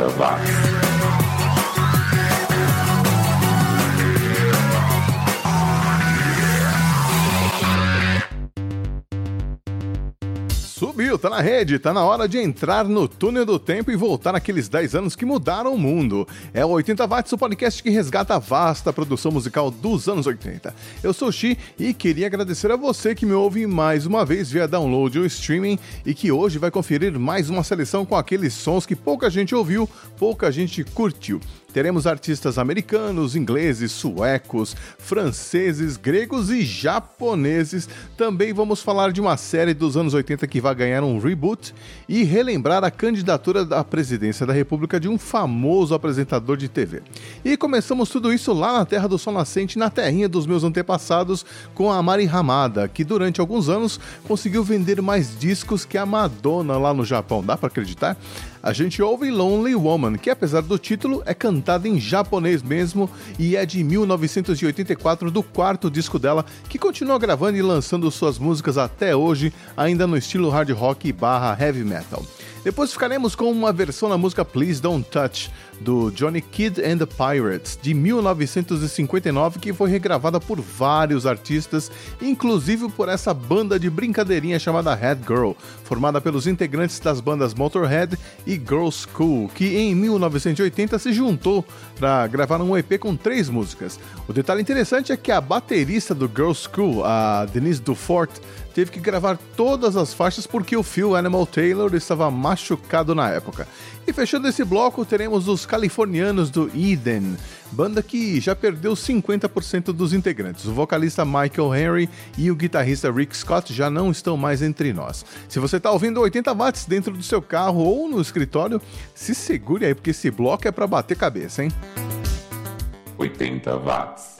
80 watts. Tá na rede, tá na hora de entrar no túnel do tempo e voltar aqueles 10 anos que mudaram o mundo. É o 80 Watts, o podcast que resgata a vasta produção musical dos anos 80. Eu sou o Xi e queria agradecer a você que me ouve mais uma vez via download ou streaming e que hoje vai conferir mais uma seleção com aqueles sons que pouca gente ouviu, pouca gente curtiu. Teremos artistas americanos, ingleses, suecos, franceses, gregos e japoneses. Também vamos falar de uma série dos anos 80 que vai ganhar um reboot e relembrar a candidatura à presidência da República de um famoso apresentador de TV. E começamos tudo isso lá na Terra do Sol Nascente, na terrinha dos meus antepassados, com a Mari Hamada, que durante alguns anos conseguiu vender mais discos que a Madonna lá no Japão. Dá para acreditar? A gente ouve Lonely Woman, que apesar do título é cantada em japonês mesmo e é de 1984 do quarto disco dela, que continua gravando e lançando suas músicas até hoje, ainda no estilo hard rock barra heavy metal. Depois ficaremos com uma versão da música Please Don't Touch, do Johnny Kidd and the Pirates, de 1959, que foi regravada por vários artistas, inclusive por essa banda de brincadeirinha chamada Head Girl, formada pelos integrantes das bandas Motorhead e Girl School, que em 1980 se juntou para gravar um EP com três músicas. O detalhe interessante é que a baterista do Girl School, a Denise Dufort, teve que gravar todas as faixas porque o Phil Animal Taylor estava machucado na época. E fechando esse bloco, teremos os californianos do Eden, banda que já perdeu 50% dos integrantes. O vocalista Michael Henry e o guitarrista Rick Scott já não estão mais entre nós. Se você está ouvindo 80 watts dentro do seu carro ou no escritório, se segure aí porque esse bloco é para bater cabeça, hein? 80 watts.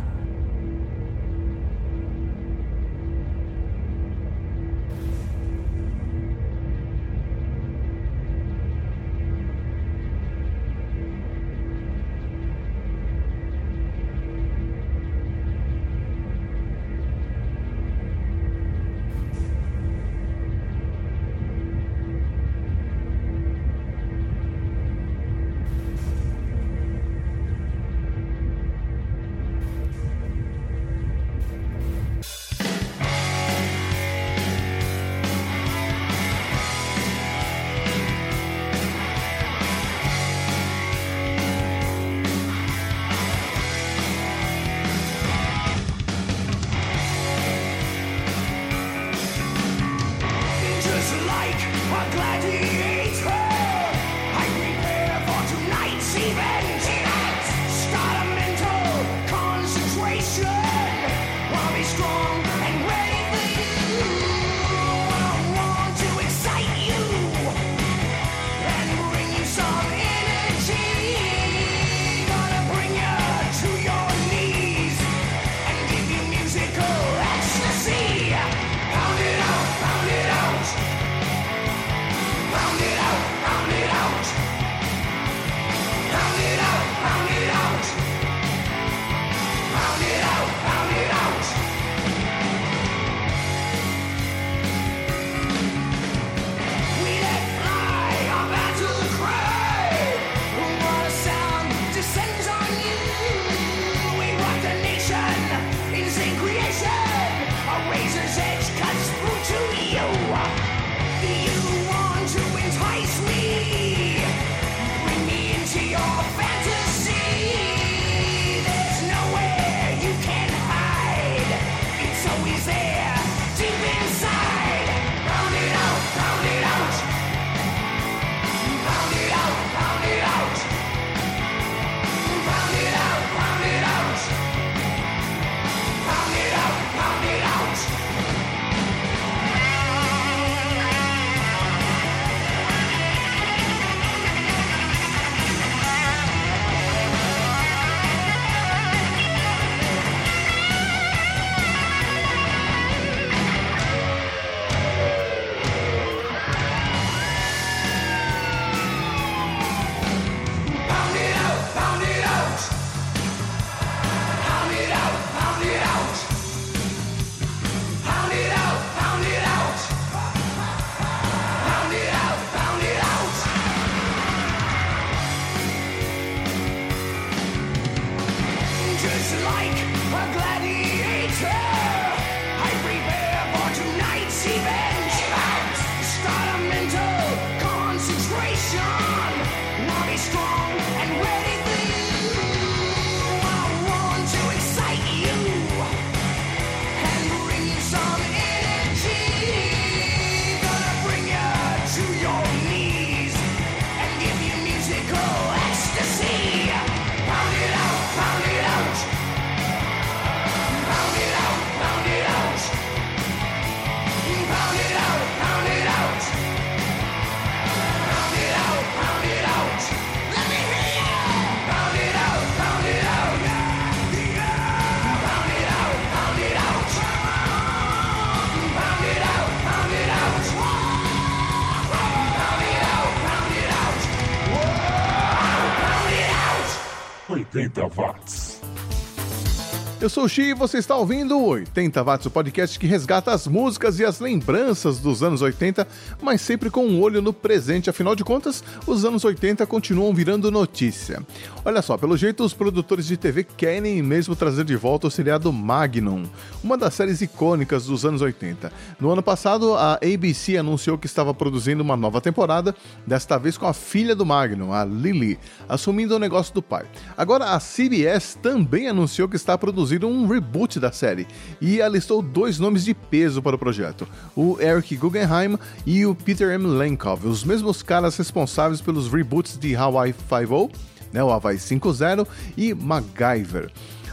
Eu sou o Xi e você está ouvindo o 80 Watts, o podcast que resgata as músicas e as lembranças dos anos 80, mas sempre com um olho no presente, afinal de contas, os anos 80 continuam virando notícia. Olha só, pelo jeito os produtores de TV querem mesmo trazer de volta o seriado Magnum, uma das séries icônicas dos anos 80. No ano passado, a ABC anunciou que estava produzindo uma nova temporada, desta vez com a filha do Magnum, a Lily, assumindo o negócio do pai. Agora a CBS também anunciou que está produzindo um reboot da série e alistou dois nomes de peso para o projeto: o Eric Guggenheim e o Peter M. Lenkov, os mesmos caras responsáveis pelos reboots de Hawaii 5.0, né, o Hawaii 5.0 e MacGyver.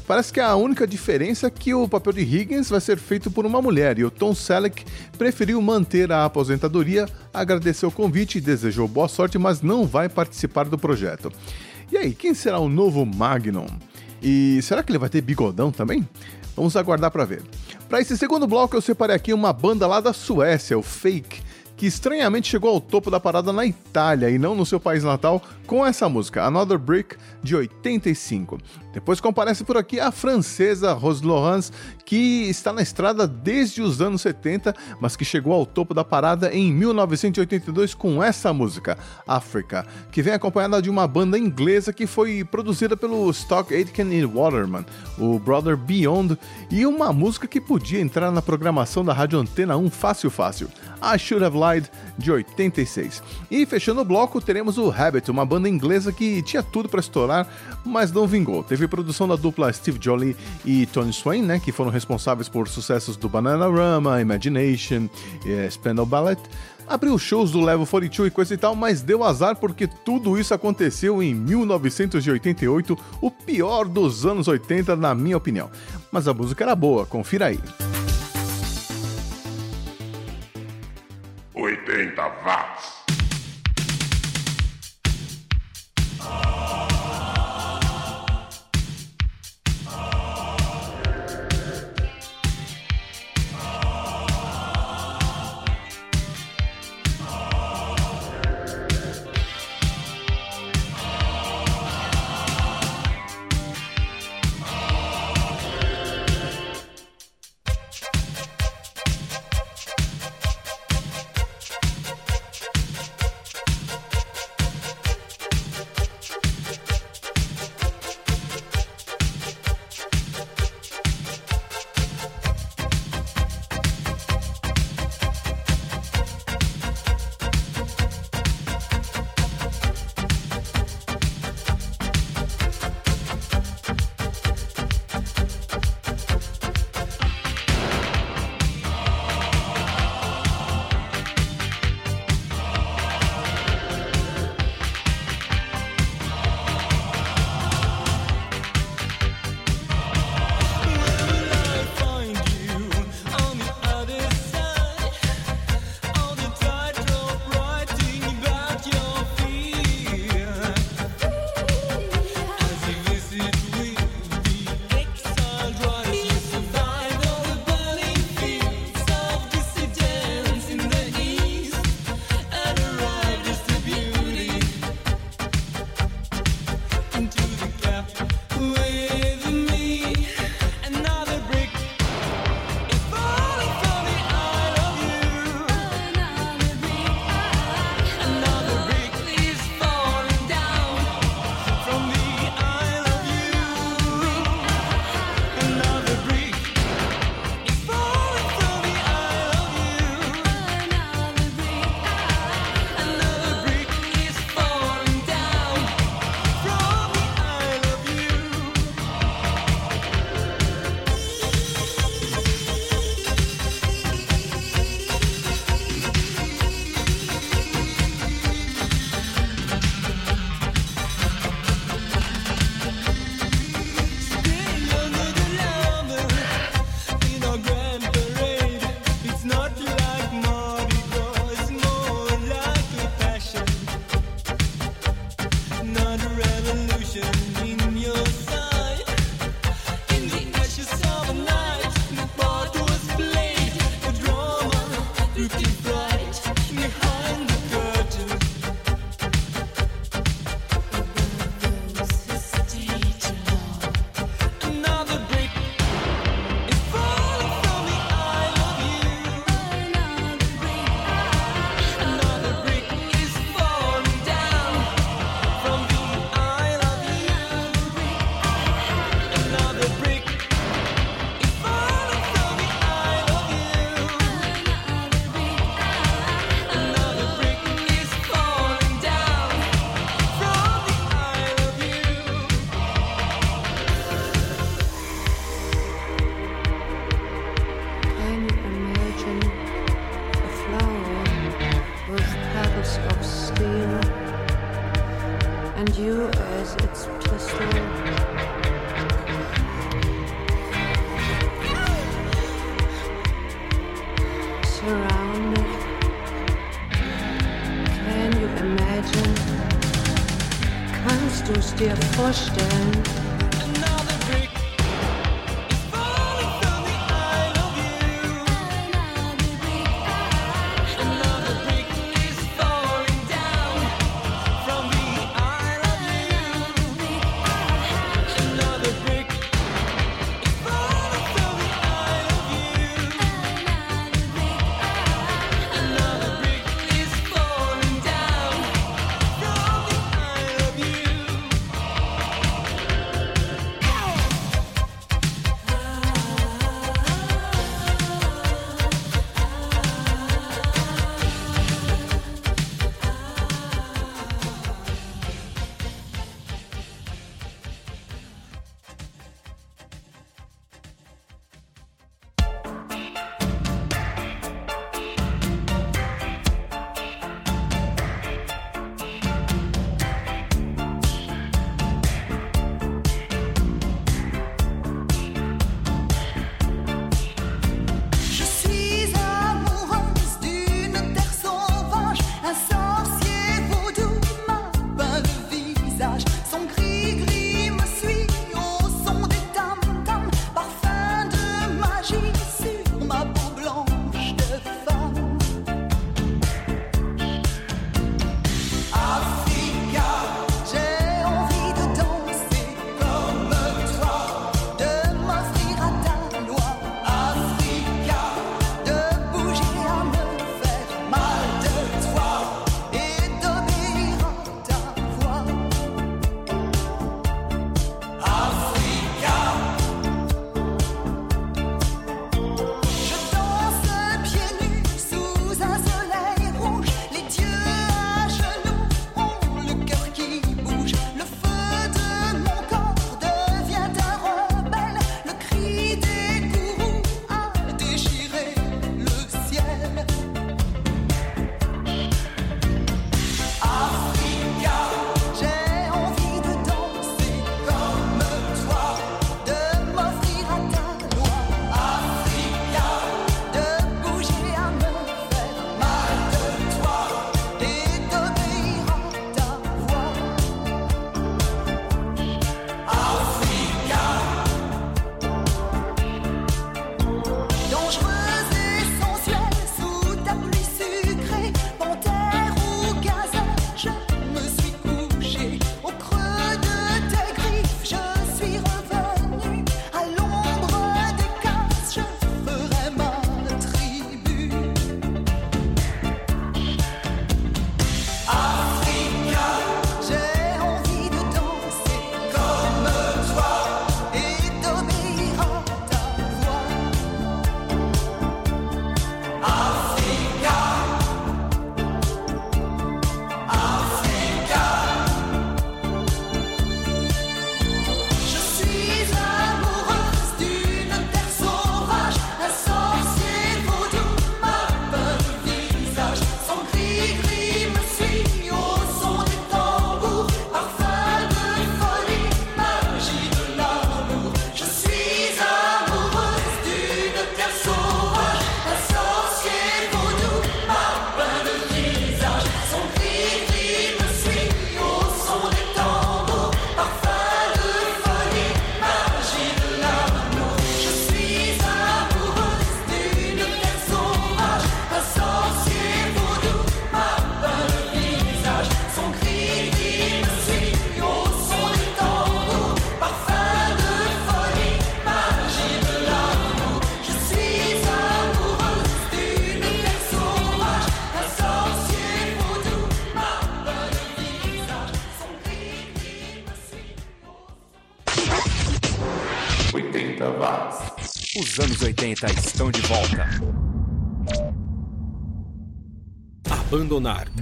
Parece que a única diferença é que o papel de Higgins vai ser feito por uma mulher e o Tom Selleck preferiu manter a aposentadoria, agradeceu o convite e desejou boa sorte, mas não vai participar do projeto. E aí, quem será o novo Magnum? E será que ele vai ter bigodão também? Vamos aguardar para ver. Para esse segundo bloco, eu separei aqui uma banda lá da Suécia, o Fake, que estranhamente chegou ao topo da parada na Itália e não no seu país natal com essa música, Another Brick, de 85. Depois comparece por aqui a francesa Rose Laurence, que está na estrada desde os anos 70, mas que chegou ao topo da parada em 1982 com essa música, Africa, que vem acompanhada de uma banda inglesa que foi produzida pelo Stock Aitken e Waterman, o Brother Beyond, e uma música que podia entrar na programação da Rádio Antena 1 fácil fácil, I Should Have Lied, de 86. E fechando o bloco, teremos o Habit, uma banda inglesa que tinha tudo para estourar, mas não vingou. Teve produção da dupla Steve Jolly e Tony Swain, né, que foram responsáveis por sucessos do Bananarama, Imagination, eh, Spandau Ballet. Abriu shows do Level 42 e coisa e tal, mas deu azar porque tudo isso aconteceu em 1988, o pior dos anos 80, na minha opinião. Mas a música era boa, confira aí. 80 watts.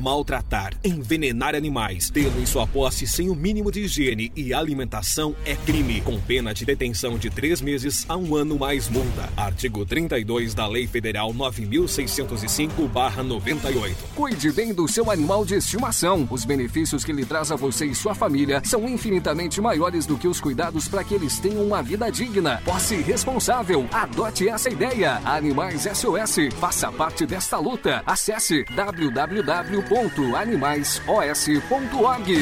Maltratar, envenenar animais, tê-lo em sua posse sem o mínimo de higiene e alimentação é crime, com pena de detenção de três meses a um ano mais multa. Artigo 32 da Lei Federal 9.605-98. Cuide bem do seu animal de estimação. Os benefícios que ele traz a você e sua família são infinitamente maiores do que os cuidados para que eles tenham uma vida digna. Posse responsável. Adote essa ideia. Animais SOS. Faça parte desta luta. Acesse www.animaisos.org.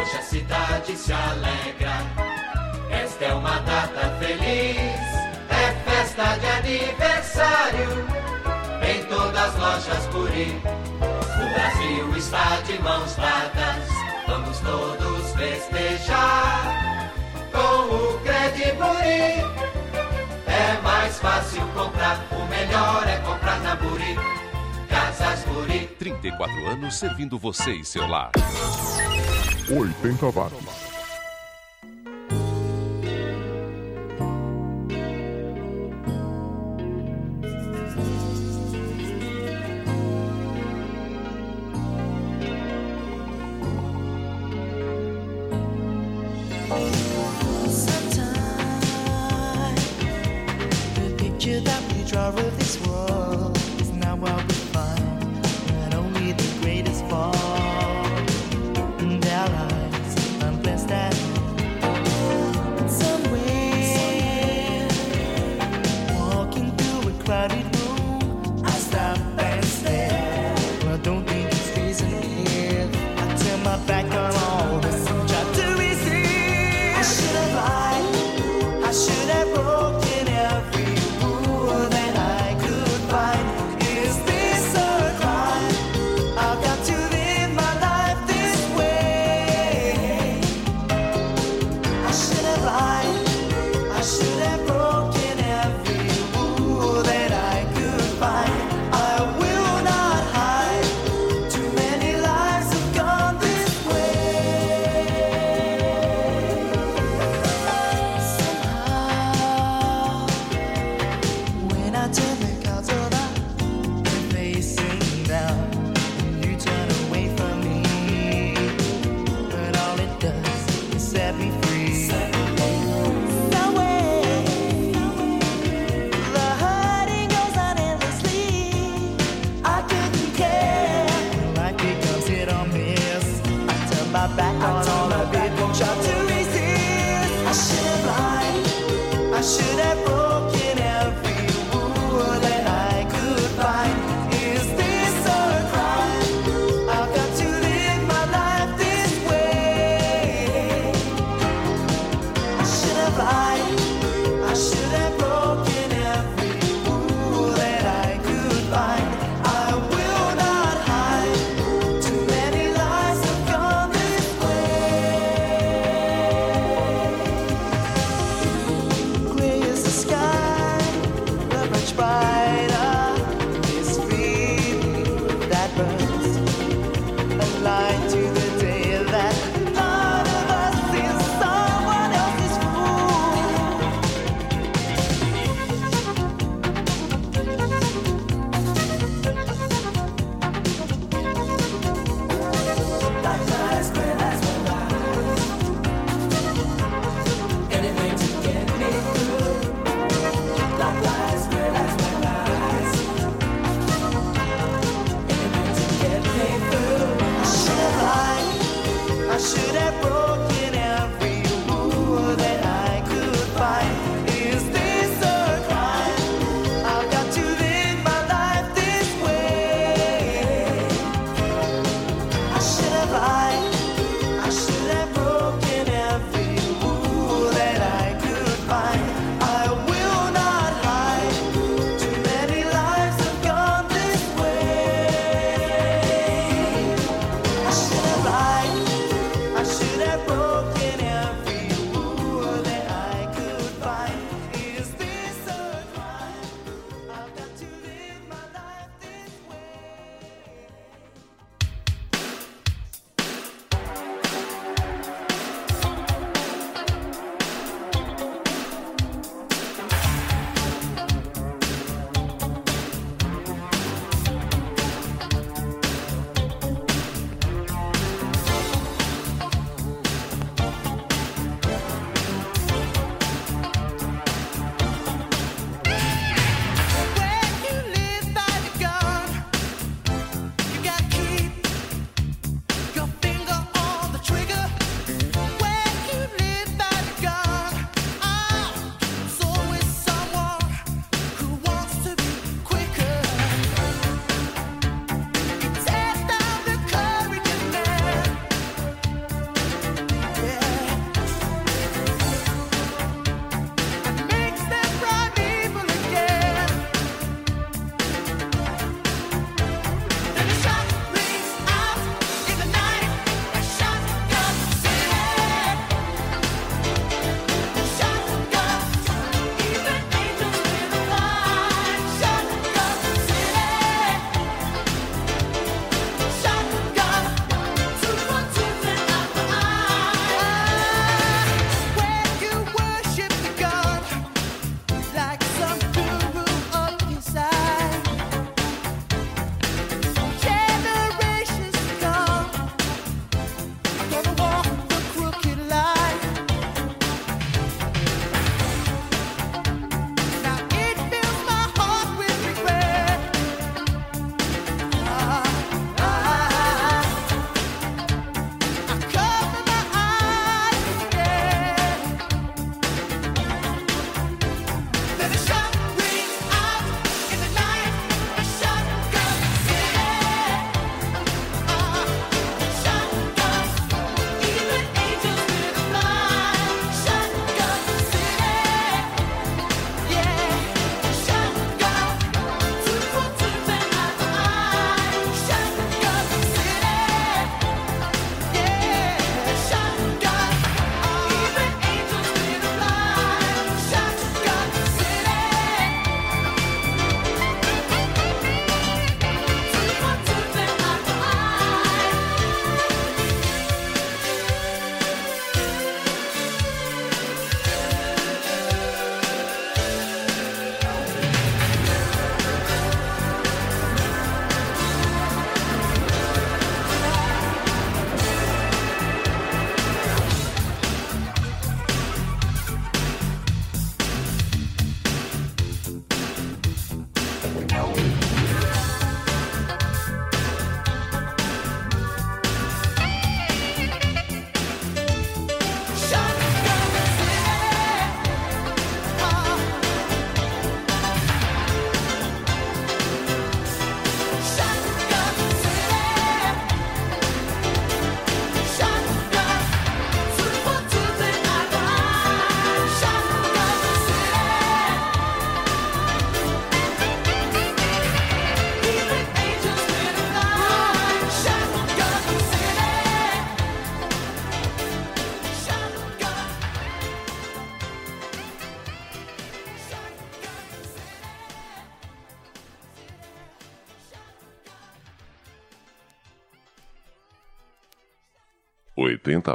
Hoje a cidade se alegra, esta é uma data feliz, é festa de aniversário, em todas as lojas Puri. O Brasil está de mãos dadas, vamos todos festejar, com o Crediburi. É mais fácil comprar, o melhor é comprar na Buri. Casas Buri. 34 anos servindo você e seu lar. 80 watts.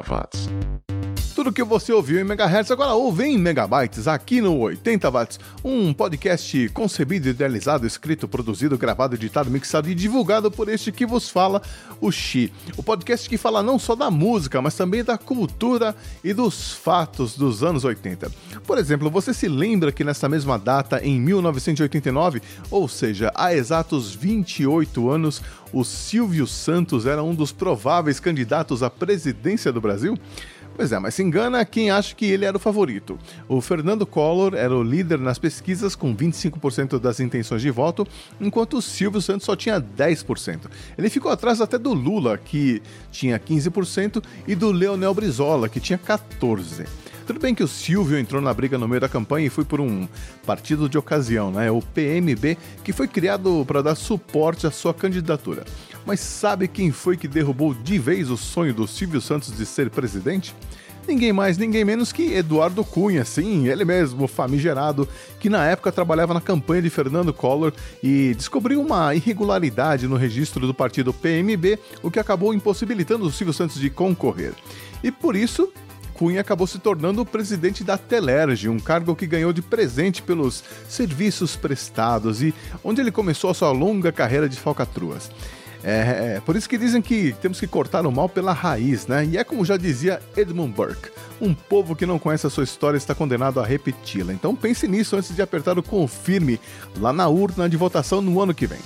80 watts. Tudo que você ouviu em megahertz agora ouve em megabytes aqui no 80 watts, um podcast concebido, idealizado, escrito, produzido, gravado, editado, mixado e divulgado por este que vos fala, o Xi. O podcast que fala não só da música, mas também da cultura e dos fatos dos anos 80. Por exemplo, você se lembra que nessa mesma data, em 1989, ou seja, há exatos 28 anos, o Silvio Santos era um dos prováveis candidatos à presidência do Brasil? Pois é, mas se engana quem acha que ele era o favorito. O Fernando Collor era o líder nas pesquisas com 25% das intenções de voto, enquanto o Silvio Santos só tinha 10%. Ele ficou atrás até do Lula, que tinha 15%, e do Leonel Brizola, que tinha 14%. Tudo bem que o Silvio entrou na briga no meio da campanha e foi por um partido de ocasião, né? O PMB, que foi criado para dar suporte à sua candidatura. Mas sabe quem foi que derrubou de vez o sonho do Silvio Santos de ser presidente? Ninguém mais, ninguém menos que Eduardo Cunha, sim, ele mesmo, famigerado, que na época trabalhava na campanha de Fernando Collor e descobriu uma irregularidade no registro do partido PMB, o que acabou impossibilitando o Silvio Santos de concorrer. E por isso, Cunha acabou se tornando o presidente da Telerge, um cargo que ganhou de presente pelos serviços prestados e onde ele começou a sua longa carreira de falcatruas. É, é, por isso que dizem que temos que cortar o mal pela raiz, né? E é como já dizia Edmund Burke: um povo que não conhece a sua história está condenado a repeti-la. Então pense nisso antes de apertar o confirme lá na urna de votação no ano que vem.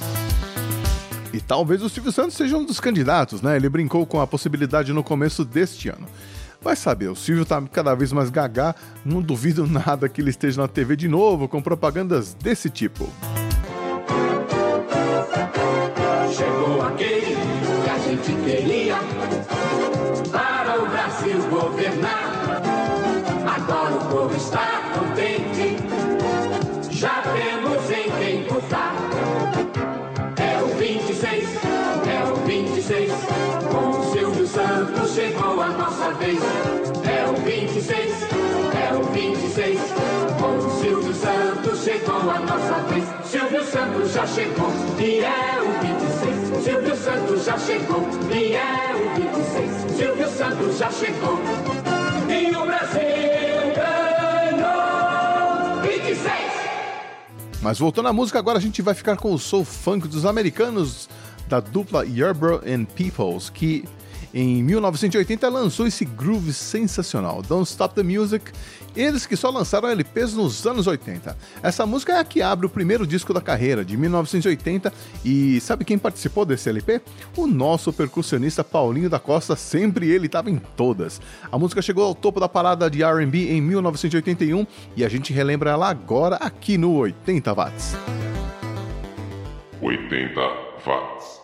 E talvez o Silvio Santos seja um dos candidatos, né? Ele brincou com a possibilidade no começo deste ano. Vai saber, o Silvio tá cada vez mais gaga, não duvido nada que ele esteja na TV de novo com propagandas desse tipo. É o 26, é o 26, com Silvio Santos chegou a nossa vez. Silvio Santos já chegou e é o 26. Silvio Santos já chegou e é o 26. Silvio Santos já chegou e o Brasil ganhou 26. Mas voltando à música, agora a gente vai ficar com o soul funk dos americanos da dupla Yarbrough and Peoples, que em 1980 lançou esse groove sensacional, Don't Stop the Music, eles que só lançaram LPs nos anos 80. Essa música é a que abre o primeiro disco da carreira, de 1980, e sabe quem participou desse LP? O nosso percussionista Paulinho da Costa, sempre ele estava em todas. A música chegou ao topo da parada de R&B em 1981 e a gente relembra ela agora aqui no 80 Watts. 80 watts.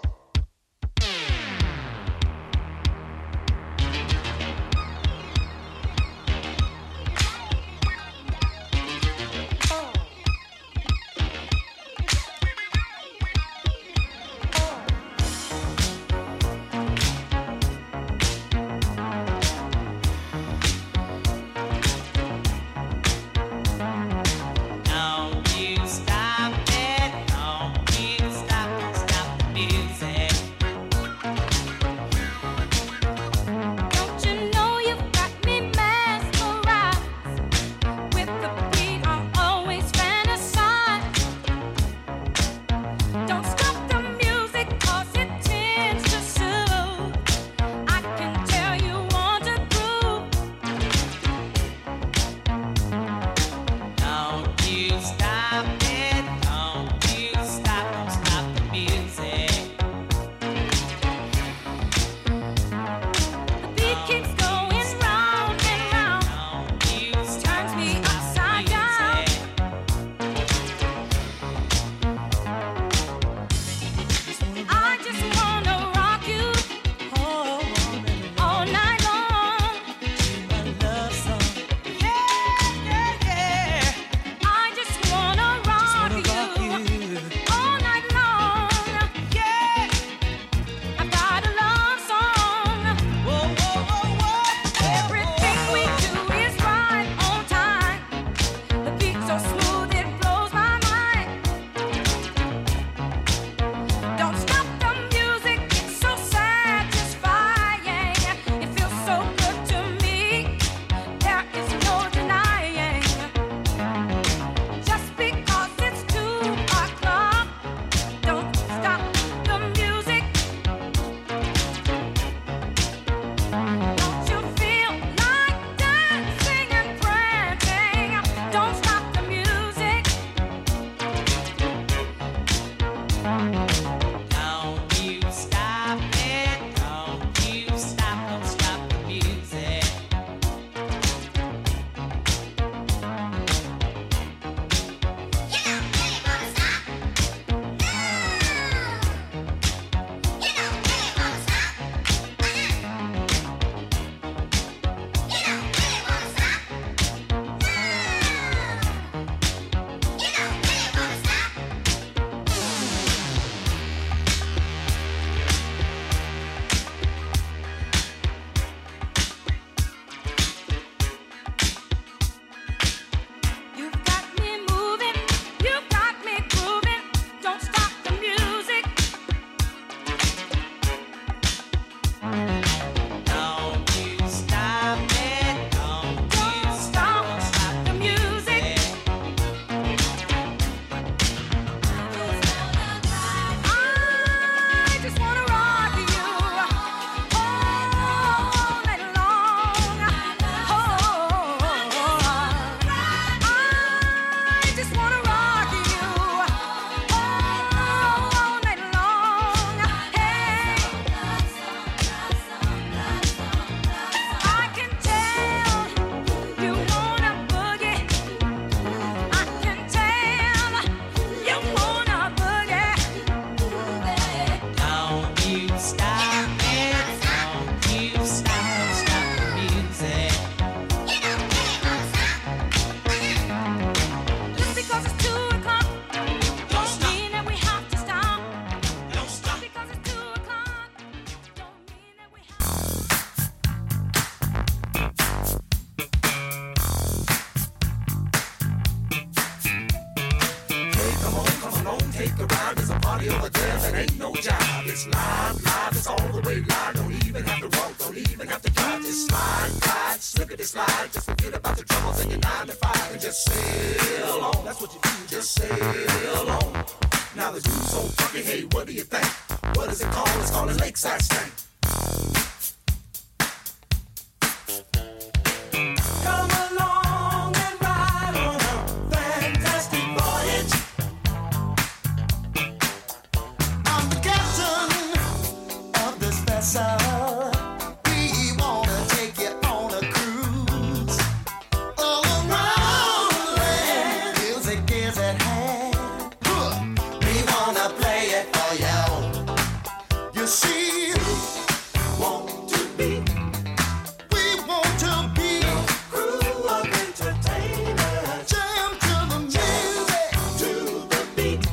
feet.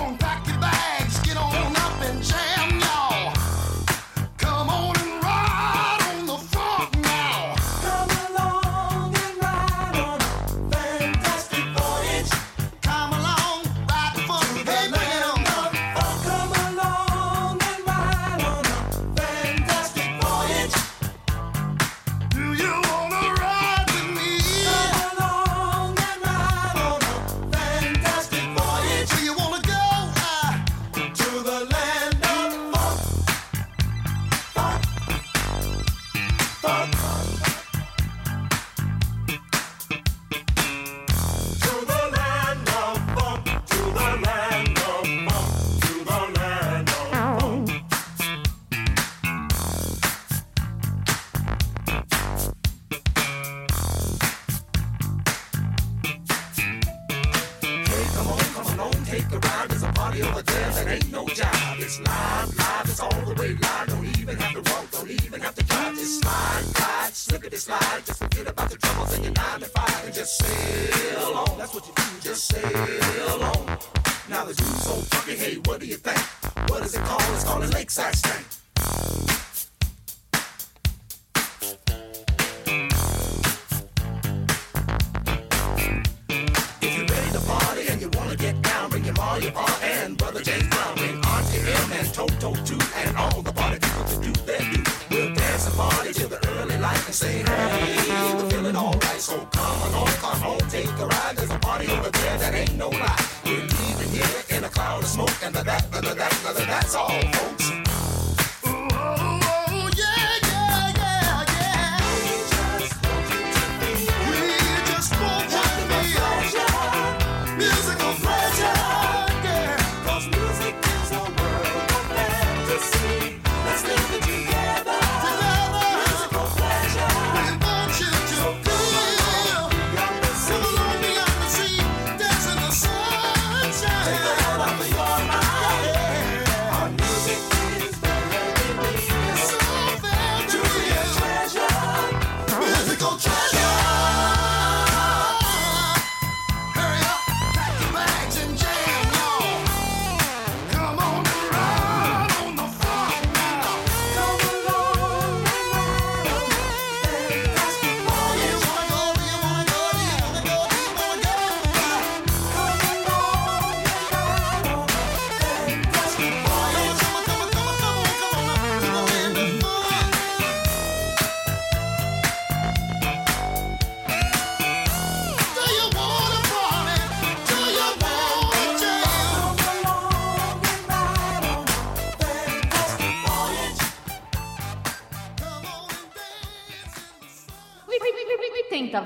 long. Back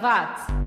in the sun. 80 watts.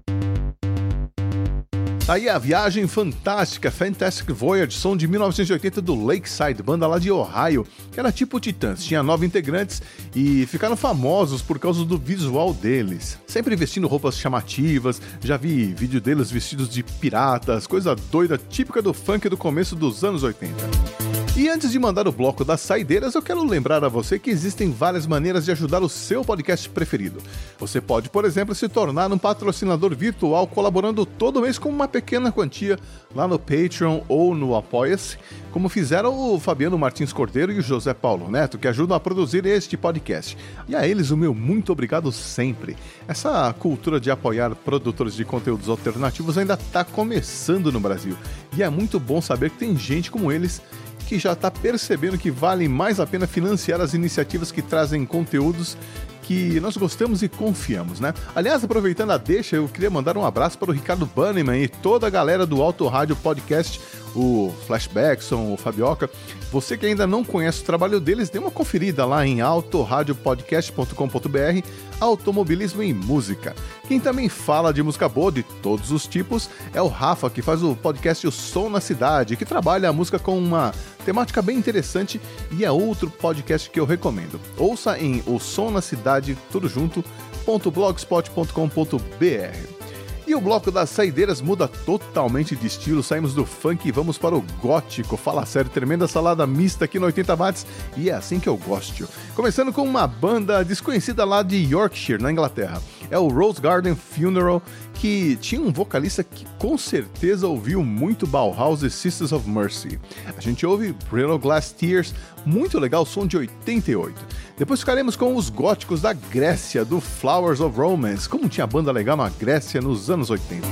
Tá Aí a viagem fantástica, Fantastic Voyage, som de 1980 do Lakeside, banda lá de Ohio, que era tipo Titãs, tinha nove integrantes e ficaram famosos por causa do visual deles. Sempre vestindo roupas chamativas, já vi vídeo deles vestidos de piratas, coisa doida típica do funk do começo dos anos 80. E antes de mandar o bloco das saideiras, eu quero lembrar a você que existem várias maneiras de ajudar o seu podcast preferido. Você pode, por exemplo, se tornar um patrocinador virtual colaborando todo mês com uma pequena quantia lá no Patreon ou no Apoia-se, como fizeram o Fabiano Martins Cordeiro e o José Paulo Neto, que ajudam a produzir este podcast. E a eles o meu muito obrigado sempre. Essa cultura de apoiar produtores de conteúdos alternativos ainda está começando no Brasil. E é muito bom saber que tem gente como eles que já está percebendo que vale mais a pena financiar as iniciativas que trazem conteúdos que nós gostamos e confiamos, né? Aliás, aproveitando a deixa, eu queria mandar um abraço para o Ricardo Banneman e toda a galera do Auto Rádio Podcast, o Flashbackson, o Fabioca. Você que ainda não conhece o trabalho deles, dê uma conferida lá em autoradiopodcast.com.br Automobilismo e Música. Quem também fala de música boa de todos os tipos é o Rafa, que faz o podcast O Som na Cidade, que trabalha a música com uma temática bem interessante e é outro podcast que eu recomendo. Ouça em o som na cidade, tudo junto, .blogspot.com.br. E o bloco das saideiras muda totalmente de estilo. Saímos do funk e vamos para o gótico. Fala sério, tremenda salada mista aqui no 80 watts e é assim que eu gosto. Começando com uma banda desconhecida lá de Yorkshire, na Inglaterra. É o Rose Garden Funeral, que tinha um vocalista que com certeza ouviu muito Bauhaus e Sisters of Mercy. A gente ouve Brittle Glass Tears, muito legal, som de 88. Depois ficaremos com os góticos da Grécia, do Flowers of Romance, como tinha banda legal na Grécia nos anos 80.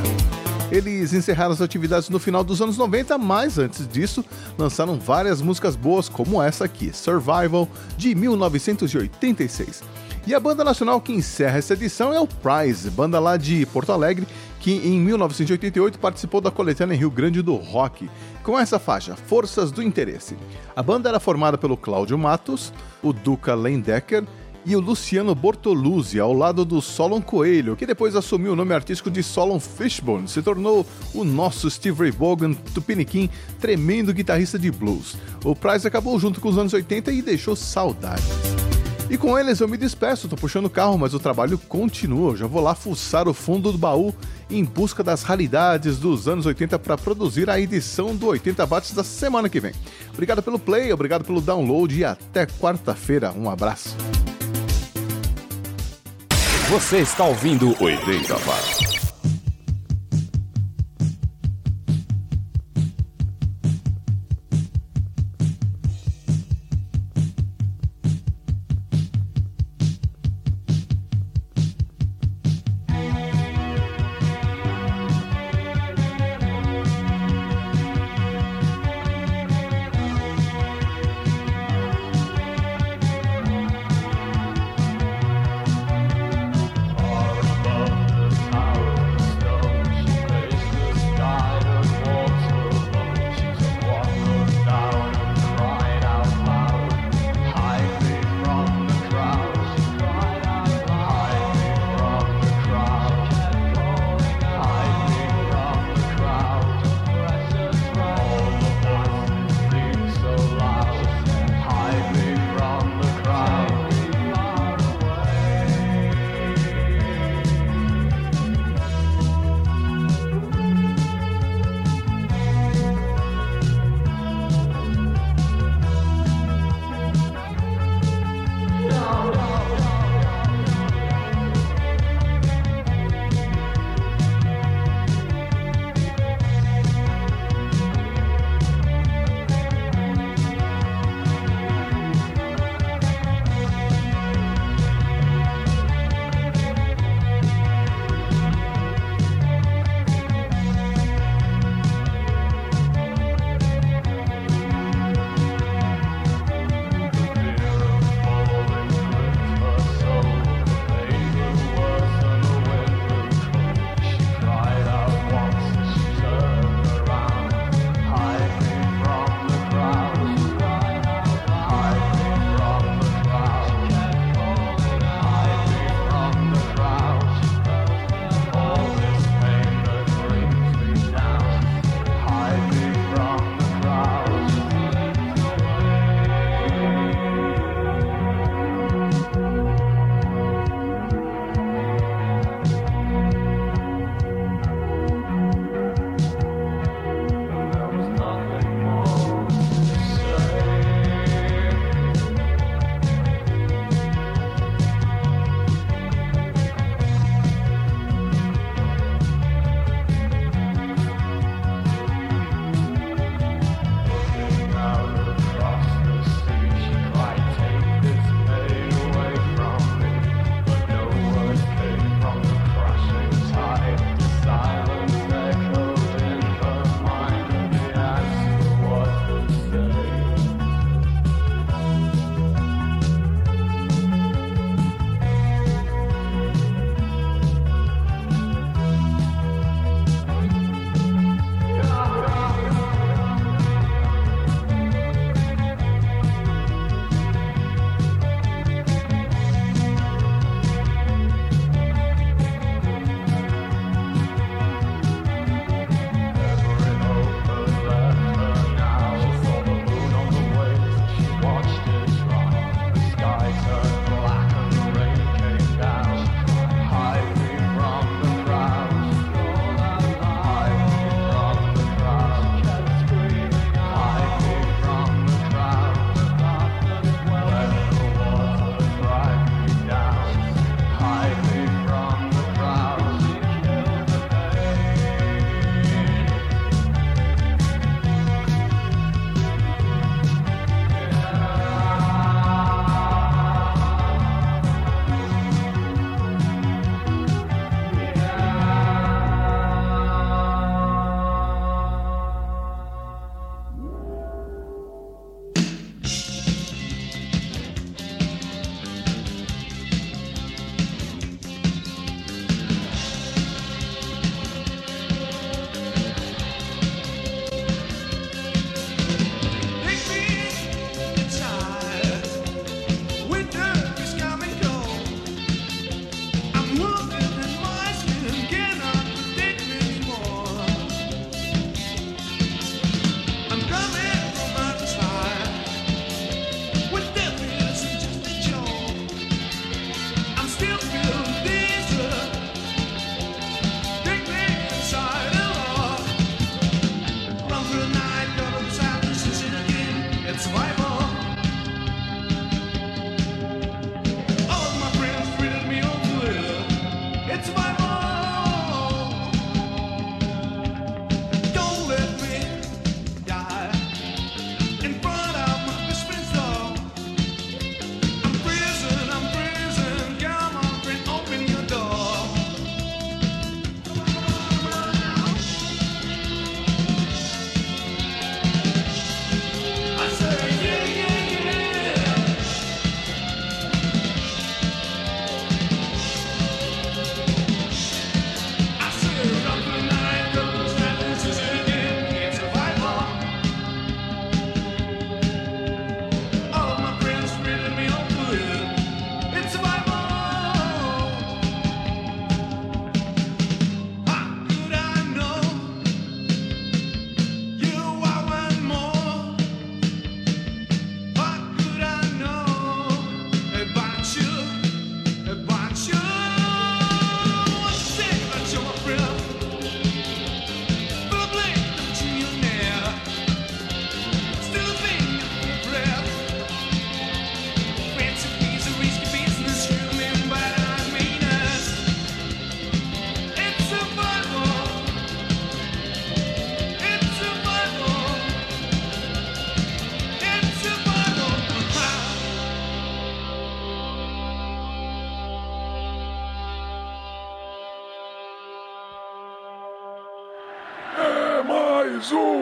Eles encerraram as atividades no final dos anos 90, mas antes disso lançaram várias músicas boas, como essa aqui, Survival, de 1986. E a banda nacional que encerra essa edição é o Prize, banda lá de Porto Alegre, que em 1988 participou da coletânea Rio Grande do Rock, com essa faixa, Forças do Interesse. A banda era formada pelo Cláudio Matos, o Duca Lendecker e o Luciano Bortoluzzi, ao lado do Solon Coelho, que depois assumiu o nome artístico de Solon Fishbone, se tornou o nosso Steve Ray Vaughan Tupiniquim, tremendo guitarrista de blues. O Price acabou junto com os anos 80 e deixou saudades. E com eles eu me despeço, tô puxando o carro, mas o trabalho continua. Eu já vou lá fuçar o fundo do baú em busca das raridades dos anos 80 para produzir a edição do 80 watts da semana que vem. Obrigado pelo play, obrigado pelo download e até quarta-feira. Um abraço. Você está ouvindo 80 watts.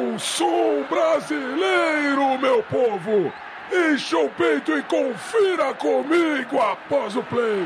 Eu sou brasileiro, meu povo! Encha o peito e confira comigo após o play!